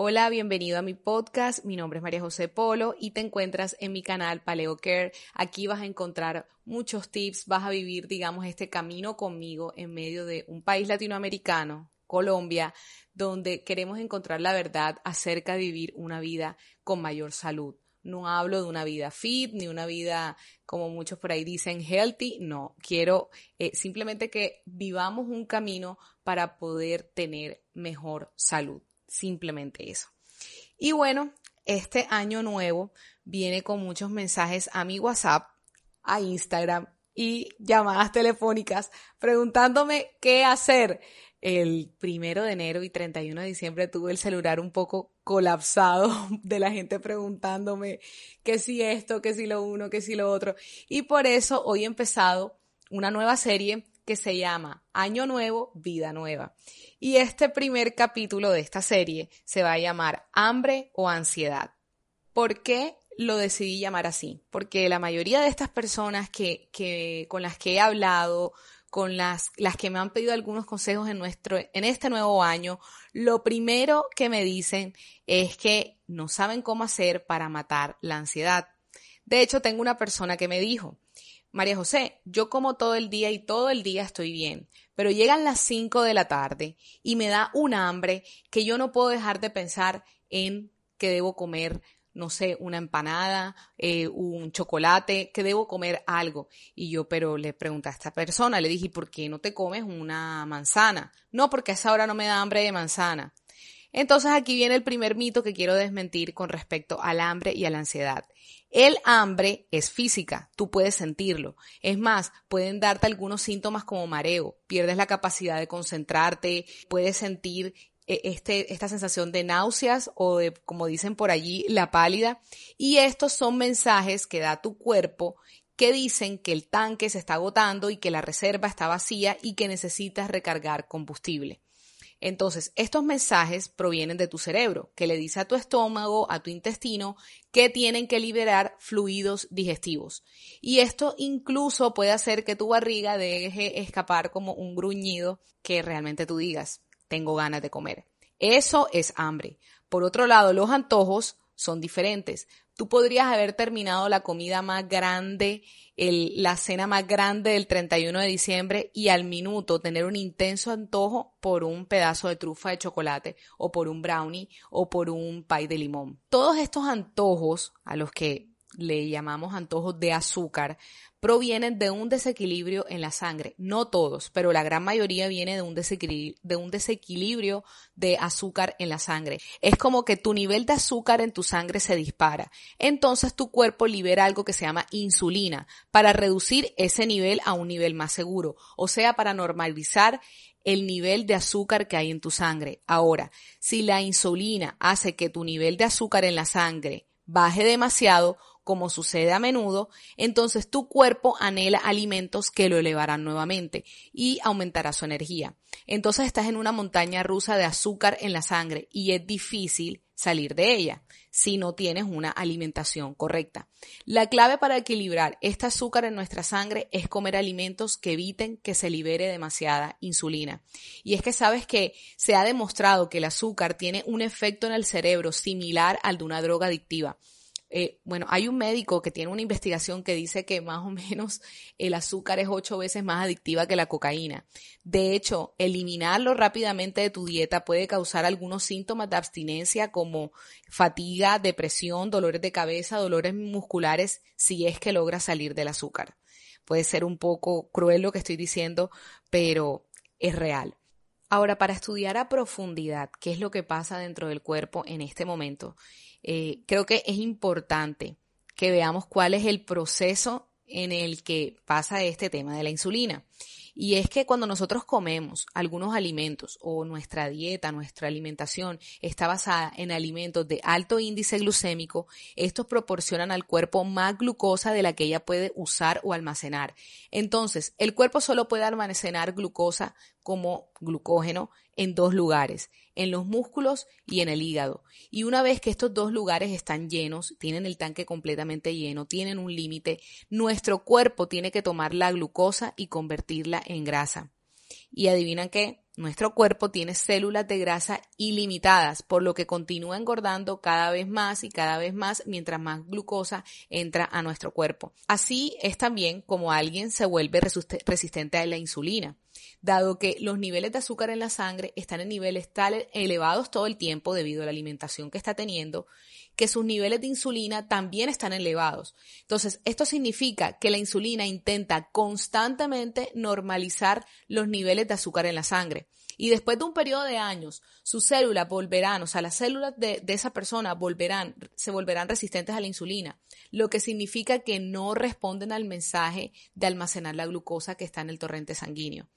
Hola, bienvenido a mi podcast. Mi nombre es María José Polo y te encuentras en mi canal Paleo Care. Aquí vas a encontrar muchos tips, vas a vivir, digamos, este camino conmigo en medio de un país latinoamericano, Colombia, donde queremos encontrar la verdad acerca de vivir una vida con mayor salud. No hablo de una vida fit ni una vida como muchos por ahí dicen healthy, no, quiero eh, simplemente que vivamos un camino para poder tener mejor salud. Simplemente eso. Y bueno, este año nuevo viene con muchos mensajes a mi WhatsApp, a Instagram y llamadas telefónicas preguntándome qué hacer. El primero de enero y 31 de diciembre tuve el celular un poco colapsado de la gente preguntándome qué si esto, qué si lo uno, qué si lo otro. Y por eso hoy he empezado una nueva serie que se llama Año Nuevo, Vida Nueva. Y este primer capítulo de esta serie se va a llamar Hambre o Ansiedad. ¿Por qué lo decidí llamar así? Porque la mayoría de estas personas que, con las que he hablado, con las, las que me han pedido algunos consejos en nuestro, en este nuevo año, lo primero que me dicen es que no saben cómo hacer para matar la ansiedad. De hecho, tengo una persona que me dijo, María José, yo como todo el día y todo el día estoy bien, pero llegan las 5 de la tarde y me da un hambre que yo no puedo dejar de pensar en que debo comer, no sé, una empanada, eh, un chocolate, que debo comer algo. Y yo, pero le pregunté a esta persona, le dije, ¿por qué no te comes una manzana? No, porque a esa hora no me da hambre de manzana. Entonces aquí viene el primer mito que quiero desmentir con respecto al hambre y a la ansiedad. El hambre es física, tú puedes sentirlo. Es más, pueden darte algunos síntomas como mareo, pierdes la capacidad de concentrarte, puedes sentir eh, este, esta sensación de náuseas o de, como dicen por allí, la pálida. Y estos son mensajes que da tu cuerpo que dicen que el tanque se está agotando y que la reserva está vacía y que necesitas recargar combustible. Entonces, estos mensajes provienen de tu cerebro, que le dice a tu estómago, a tu intestino, que tienen que liberar fluidos digestivos. Y esto incluso puede hacer que tu barriga deje escapar como un gruñido que realmente tú digas, tengo ganas de comer. Eso es hambre. Por otro lado, los antojos son diferentes. Tú podrías haber terminado la comida más grande la cena más grande del 31 de diciembre y al minuto tener un intenso antojo por un pedazo de trufa de chocolate o por un brownie o por un pie de limón. Todos estos antojos a los que le llamamos antojos de azúcar provienen de un desequilibrio en la sangre. No todos, pero la gran mayoría viene de un, de un desequilibrio de azúcar en la sangre. Es como que tu nivel de azúcar en tu sangre se dispara. Entonces tu cuerpo libera algo que se llama insulina para reducir ese nivel a un nivel más seguro, o sea, para normalizar el nivel de azúcar que hay en tu sangre. Ahora, si la insulina hace que tu nivel de azúcar en la sangre baje demasiado, como sucede a menudo, entonces tu cuerpo anhela alimentos que lo elevarán nuevamente y aumentará su energía. Entonces estás en una montaña rusa de azúcar en la sangre y es difícil salir de ella si no tienes una alimentación correcta. La clave para equilibrar este azúcar en nuestra sangre es comer alimentos que eviten que se libere demasiada insulina. Y es que sabes que se ha demostrado que el azúcar tiene un efecto en el cerebro similar al de una droga adictiva. Eh, bueno, hay un médico que tiene una investigación que dice que más o menos el azúcar es ocho veces más adictiva que la cocaína. De hecho, eliminarlo rápidamente de tu dieta puede causar algunos síntomas de abstinencia como fatiga, depresión, dolores de cabeza, dolores musculares, si es que logras salir del azúcar. Puede ser un poco cruel lo que estoy diciendo, pero es real. Ahora, para estudiar a profundidad qué es lo que pasa dentro del cuerpo en este momento, eh, creo que es importante que veamos cuál es el proceso en el que pasa este tema de la insulina. Y es que cuando nosotros comemos algunos alimentos o nuestra dieta, nuestra alimentación está basada en alimentos de alto índice glucémico, estos proporcionan al cuerpo más glucosa de la que ella puede usar o almacenar. Entonces, el cuerpo solo puede almacenar glucosa como glucógeno en dos lugares, en los músculos y en el hígado. Y una vez que estos dos lugares están llenos, tienen el tanque completamente lleno, tienen un límite, nuestro cuerpo tiene que tomar la glucosa y convertirla en grasa. Y adivinan qué, nuestro cuerpo tiene células de grasa ilimitadas, por lo que continúa engordando cada vez más y cada vez más mientras más glucosa entra a nuestro cuerpo. Así es también como alguien se vuelve resistente a la insulina dado que los niveles de azúcar en la sangre están en niveles tan elevados todo el tiempo debido a la alimentación que está teniendo, que sus niveles de insulina también están elevados. Entonces, esto significa que la insulina intenta constantemente normalizar los niveles de azúcar en la sangre. Y después de un periodo de años, sus células volverán, o sea, las células de, esa persona volverán, se volverán resistentes a la insulina, lo que significa que no responden al mensaje de almacenar la glucosa que está en el torrente sanguíneo.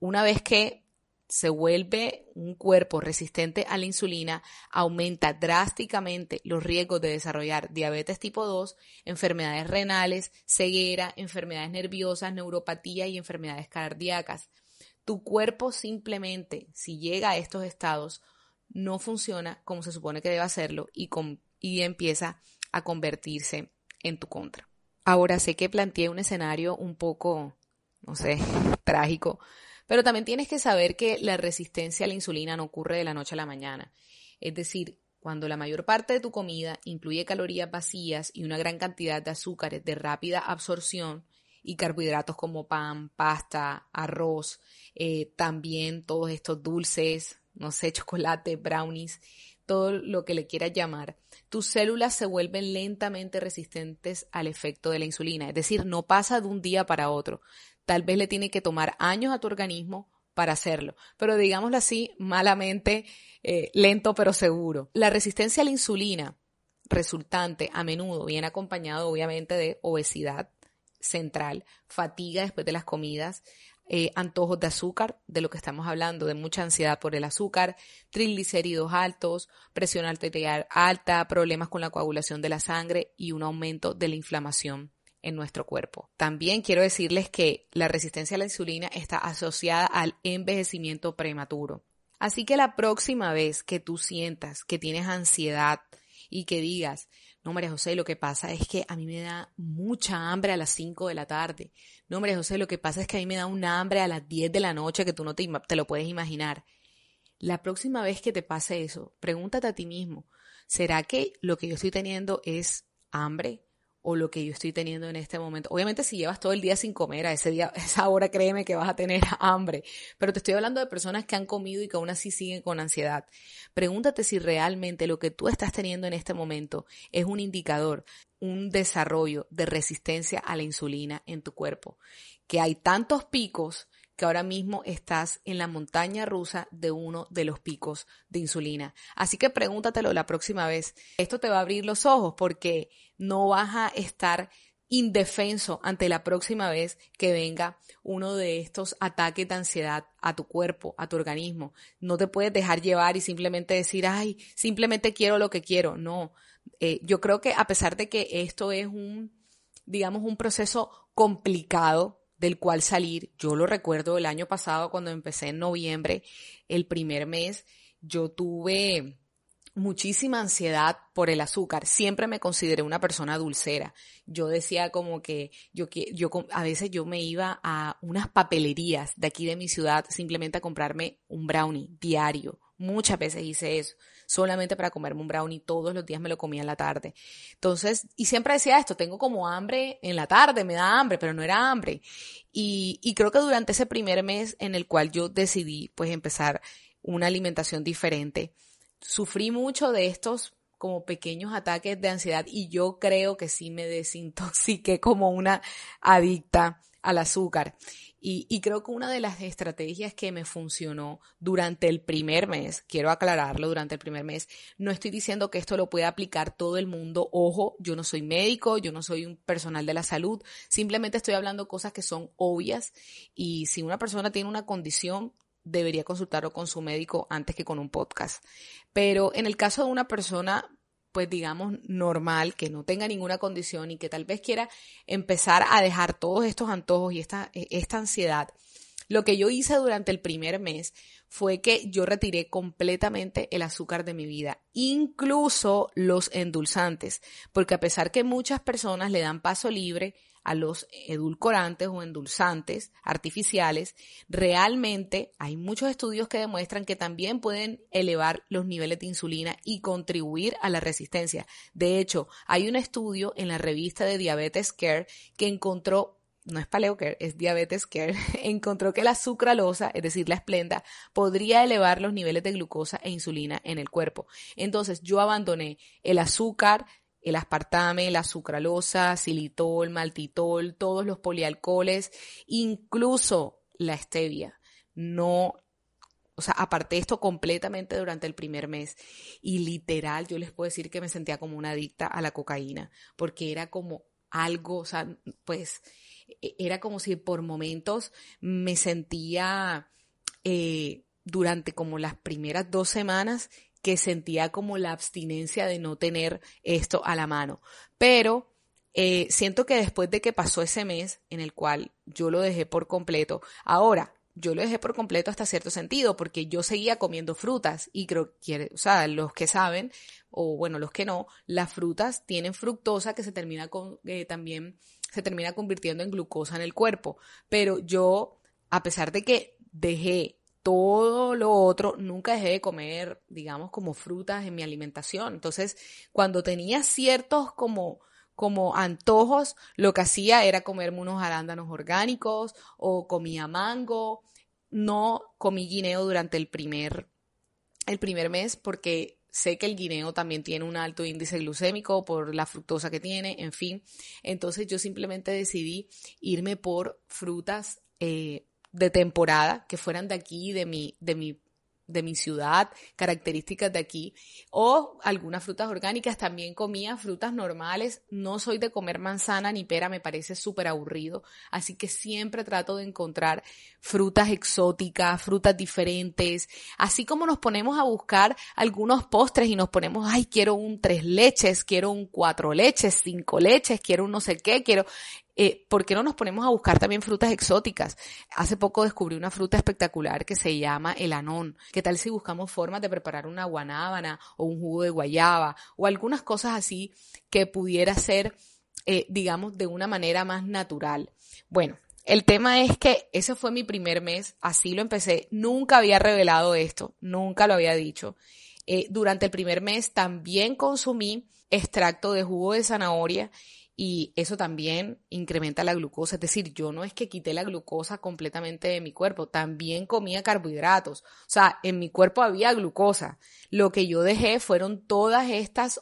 Una vez que se vuelve un cuerpo resistente a la insulina, aumenta drásticamente los riesgos de desarrollar diabetes tipo 2, enfermedades renales, ceguera, enfermedades nerviosas, neuropatía y enfermedades cardíacas. Tu cuerpo simplemente, si llega a estos estados, no funciona como se supone que debe hacerlo y, y empieza a convertirse en tu contra. Ahora sé que planteé un escenario un poco, no sé, trágico, pero también tienes que saber que la resistencia a la insulina no ocurre de la noche a la mañana. Es decir, cuando la mayor parte de tu comida incluye calorías vacías y una gran cantidad de azúcares de rápida absorción y carbohidratos como pan, pasta, arroz, eh, también todos estos dulces, no sé, chocolate, brownies, todo lo que le quieras llamar, tus células se vuelven lentamente resistentes al efecto de la insulina. Es decir, no pasa de un día para otro tal vez le tiene que tomar años a tu organismo para hacerlo. Pero digámoslo así, malamente, eh, lento pero seguro. La resistencia a la insulina resultante a menudo viene acompañado obviamente de obesidad central, fatiga después de las comidas, eh, antojos de azúcar, de lo que estamos hablando, de mucha ansiedad por el azúcar, triglicéridos altos, presión arterial alta, problemas con la coagulación de la sangre y un aumento de la inflamación en nuestro cuerpo. También quiero decirles que la resistencia a la insulina está asociada al envejecimiento prematuro. Así que la próxima vez que tú sientas que tienes ansiedad y que digas, no, María José, lo que pasa es que a mí me da mucha hambre a las 5 de la tarde. No, María José, lo que pasa es que a mí me da un hambre a las 10 de la noche que tú no te, te lo puedes imaginar. La próxima vez que te pase eso, pregúntate a ti mismo, ¿será que lo que yo estoy teniendo es hambre? O lo que yo estoy teniendo en este momento. Obviamente si llevas todo el día sin comer, a ese día, esa hora créeme que vas a tener hambre, pero te estoy hablando de personas que han comido y que aún así siguen con ansiedad. Pregúntate si realmente lo que tú estás teniendo en este momento es un indicador, un desarrollo de resistencia a la insulina en tu cuerpo. Que hay tantos picos que ahora mismo estás en la montaña rusa de uno de los picos de insulina. Así que pregúntatelo la próxima vez. Esto te va a abrir los ojos porque no vas a estar indefenso ante la próxima vez que venga uno de estos ataques de ansiedad a tu cuerpo, a tu organismo. No te puedes dejar llevar y simplemente decir, ay, simplemente quiero lo que quiero. No, eh, yo creo que a pesar de que esto es un, digamos, un proceso complicado, del cual salir. Yo lo recuerdo el año pasado cuando empecé en noviembre, el primer mes, yo tuve muchísima ansiedad por el azúcar. Siempre me consideré una persona dulcera. Yo decía como que yo, yo a veces yo me iba a unas papelerías de aquí de mi ciudad simplemente a comprarme un brownie diario. Muchas veces hice eso solamente para comerme un brownie. Todos los días me lo comía en la tarde. Entonces, y siempre decía esto, tengo como hambre en la tarde, me da hambre, pero no era hambre. Y, y creo que durante ese primer mes en el cual yo decidí pues empezar una alimentación diferente, sufrí mucho de estos como pequeños ataques de ansiedad y yo creo que sí me desintoxiqué como una adicta al azúcar. Y, creo que una de las estrategias que me funcionó durante el primer mes, quiero aclararlo, durante el primer mes, no estoy diciendo que esto lo pueda aplicar todo el mundo, ojo, yo no soy médico, yo no soy un personal de la salud, simplemente estoy hablando cosas que son obvias y si una persona tiene una condición, debería consultarlo con su médico antes que con un podcast. Pero en el caso de una persona pues digamos, normal, que no tenga ninguna condición y que tal vez quiera empezar a dejar todos estos antojos y esta, e, esta ansiedad, lo que yo hice durante el primer mes fue que yo retiré completamente el azúcar de mi vida, incluso los endulzantes, porque a pesar que muchas personas le dan paso libre a los edulcorantes o endulzantes artificiales, realmente hay muchos estudios que demuestran que también pueden elevar los niveles de insulina y contribuir a la resistencia. De hecho, hay un estudio en la revista de Diabetes Care que encontró no es Paleo Care, es Diabetes Care, encontró que la sucralosa, es decir, la esplenda, podría elevar los niveles de glucosa e insulina en el cuerpo. Entonces yo abandoné el azúcar, el aspartame, la sucralosa, xilitol, maltitol, todos los polialcoholes, incluso la stevia. No, o sea, aparté esto completamente durante el primer mes y literal yo les puedo decir que me sentía como una adicta a la cocaína, porque era como algo, o sea, pues e, era como si por momentos me sentía eh, durante como las primeras dos semanas que sentía como la abstinencia de no tener esto a la mano. Pero eh, siento que después de que pasó ese mes en el cual yo lo dejé por completo, ahora yo lo dejé por completo hasta cierto sentido, porque yo seguía comiendo frutas y creo que, o sea, los que saben, o bueno, los que no, las frutas tienen fructosa que se termina con, eh, también se termina convirtiendo en glucosa en el cuerpo. Pero yo, a pesar de que dejé todo lo otro, nunca dejé de comer, digamos, como frutas en mi alimentación. Entonces, cuando tenía ciertos como como antojos, lo que hacía era comerme unos arándanos orgánicos o comía mango. No comí guineo durante el primer, el primer mes porque sé que el guineo también tiene un alto índice glucémico por la fructosa que tiene, en fin. Entonces yo simplemente decidí irme por frutas eh, de temporada, que fueran de aquí, de mi, de mi de mi ciudad, características de aquí, o algunas frutas orgánicas. También comía frutas normales. No soy de comer manzana ni pera, me parece súper aburrido. Así que siempre trato de encontrar frutas exóticas, frutas diferentes. Así como nos ponemos a buscar algunos postres y nos ponemos, ay, quiero un tres leches, quiero un cuatro leches, cinco leches, quiero un no sé qué, quiero. Eh, ¿por qué no nos ponemos a buscar también frutas exóticas? Hace poco descubrí una fruta espectacular que se llama el anón. ¿Qué tal si buscamos formas de preparar una guanábana o un jugo de guayaba o algunas cosas así que pudiera ser, eh, digamos, de una manera más natural? Bueno, el tema es que ese fue mi primer mes, así lo empecé. Nunca había revelado esto, nunca lo había dicho. Eh, durante el primer mes también consumí extracto de jugo de zanahoria y eso también incrementa la glucosa. Es decir, yo no es que quité la glucosa completamente de mi cuerpo, también comía carbohidratos. O sea, en mi cuerpo había glucosa. Lo que yo dejé fueron todas estas,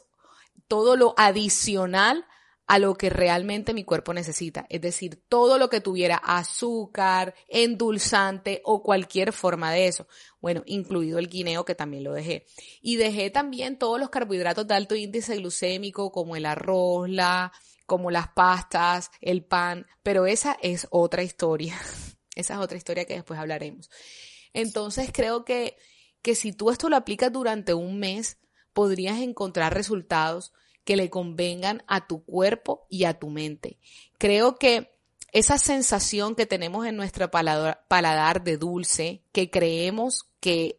todo lo adicional a lo que realmente mi cuerpo necesita. Es decir, todo lo que tuviera azúcar, endulzante o cualquier forma de eso. Bueno, incluido el guineo que también lo dejé. Y dejé también todos los carbohidratos de alto índice glucémico como el arroz, la, como las pastas, el pan, pero esa es otra historia. esa es otra historia que después hablaremos. Entonces creo que, que si tú esto lo aplicas durante un mes, podrías encontrar resultados que le convengan a tu cuerpo y a tu mente. Creo que esa sensación que tenemos en nuestro paladar, paladar de dulce, que creemos que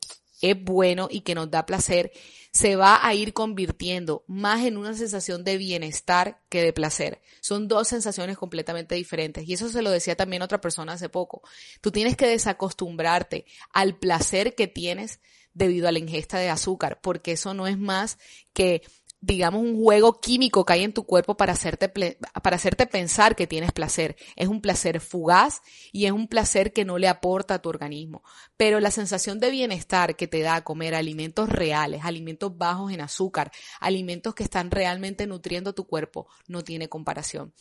es bueno y que nos da placer, se va a ir convirtiendo más en una sensación de bienestar que de placer. Son dos sensaciones completamente diferentes. Y eso se lo decía también otra persona hace poco. Tú tienes que desacostumbrarte al placer que tienes debido a la ingesta de azúcar, porque eso no es más que digamos, un juego químico que hay en tu cuerpo para hacerte, para hacerte pensar que tienes placer. Es un placer fugaz y es un placer que no le aporta a tu organismo. Pero la sensación de bienestar que te da comer alimentos reales, alimentos bajos en azúcar, alimentos que están realmente nutriendo tu cuerpo, no tiene comparación.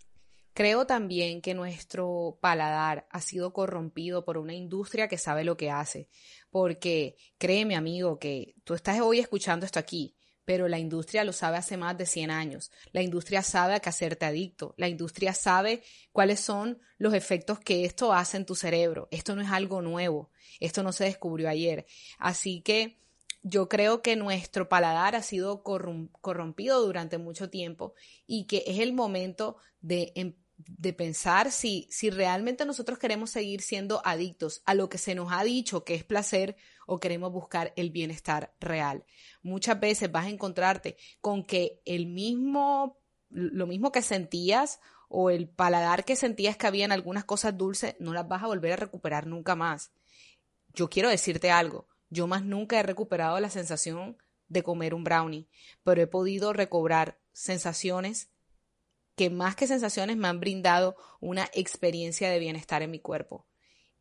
Creo también que nuestro paladar ha sido corrompido por una industria que sabe lo que hace, porque créeme amigo que tú estás hoy escuchando esto aquí, pero la industria lo sabe hace más de 100 años. La industria sabe a qué hacerte adicto. La industria sabe cuáles son los efectos que esto hace en tu cerebro. Esto no es algo nuevo. Esto no se descubrió ayer. Así que yo creo que nuestro paladar ha sido corrompido durante mucho tiempo y que es el momento de, em, de pensar si, si realmente nosotros queremos seguir siendo adictos a lo que se nos ha dicho que es placer o queremos buscar el bienestar real. Muchas veces vas a encontrarte con que el mismo, lo mismo que sentías o el paladar que sentías que había en algunas cosas dulces, no las vas a volver a recuperar nunca más. Yo quiero decirte algo, yo más nunca he recuperado la sensación de comer un brownie, pero he podido recobrar sensaciones que más que sensaciones me han brindado una experiencia de bienestar en mi cuerpo,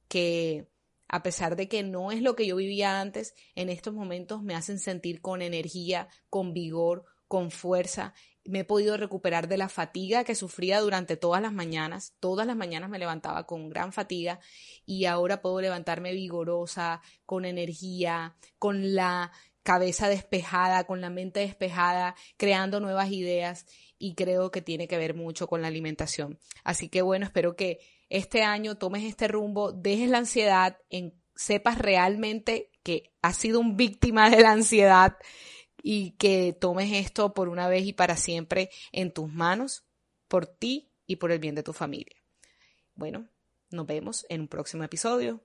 que a pesar de que no es lo que yo vivía antes, en estos momentos me hacen sentir con energía, con vigor, con fuerza. Me he podido recuperar de la fatiga que sufría durante todas las mañanas. Todas las mañanas me levantaba con gran fatiga y ahora puedo levantarme vigorosa, con energía, con la cabeza despejada, con la mente despejada, creando nuevas ideas y creo que tiene que ver mucho con la alimentación. Así que bueno, espero que este año tomes este rumbo, dejes la ansiedad, sepas realmente que has sido un víctima de la ansiedad y que tomes esto por una vez y para siempre en tus manos, por ti y por el bien de tu familia. Bueno, nos vemos en un próximo episodio.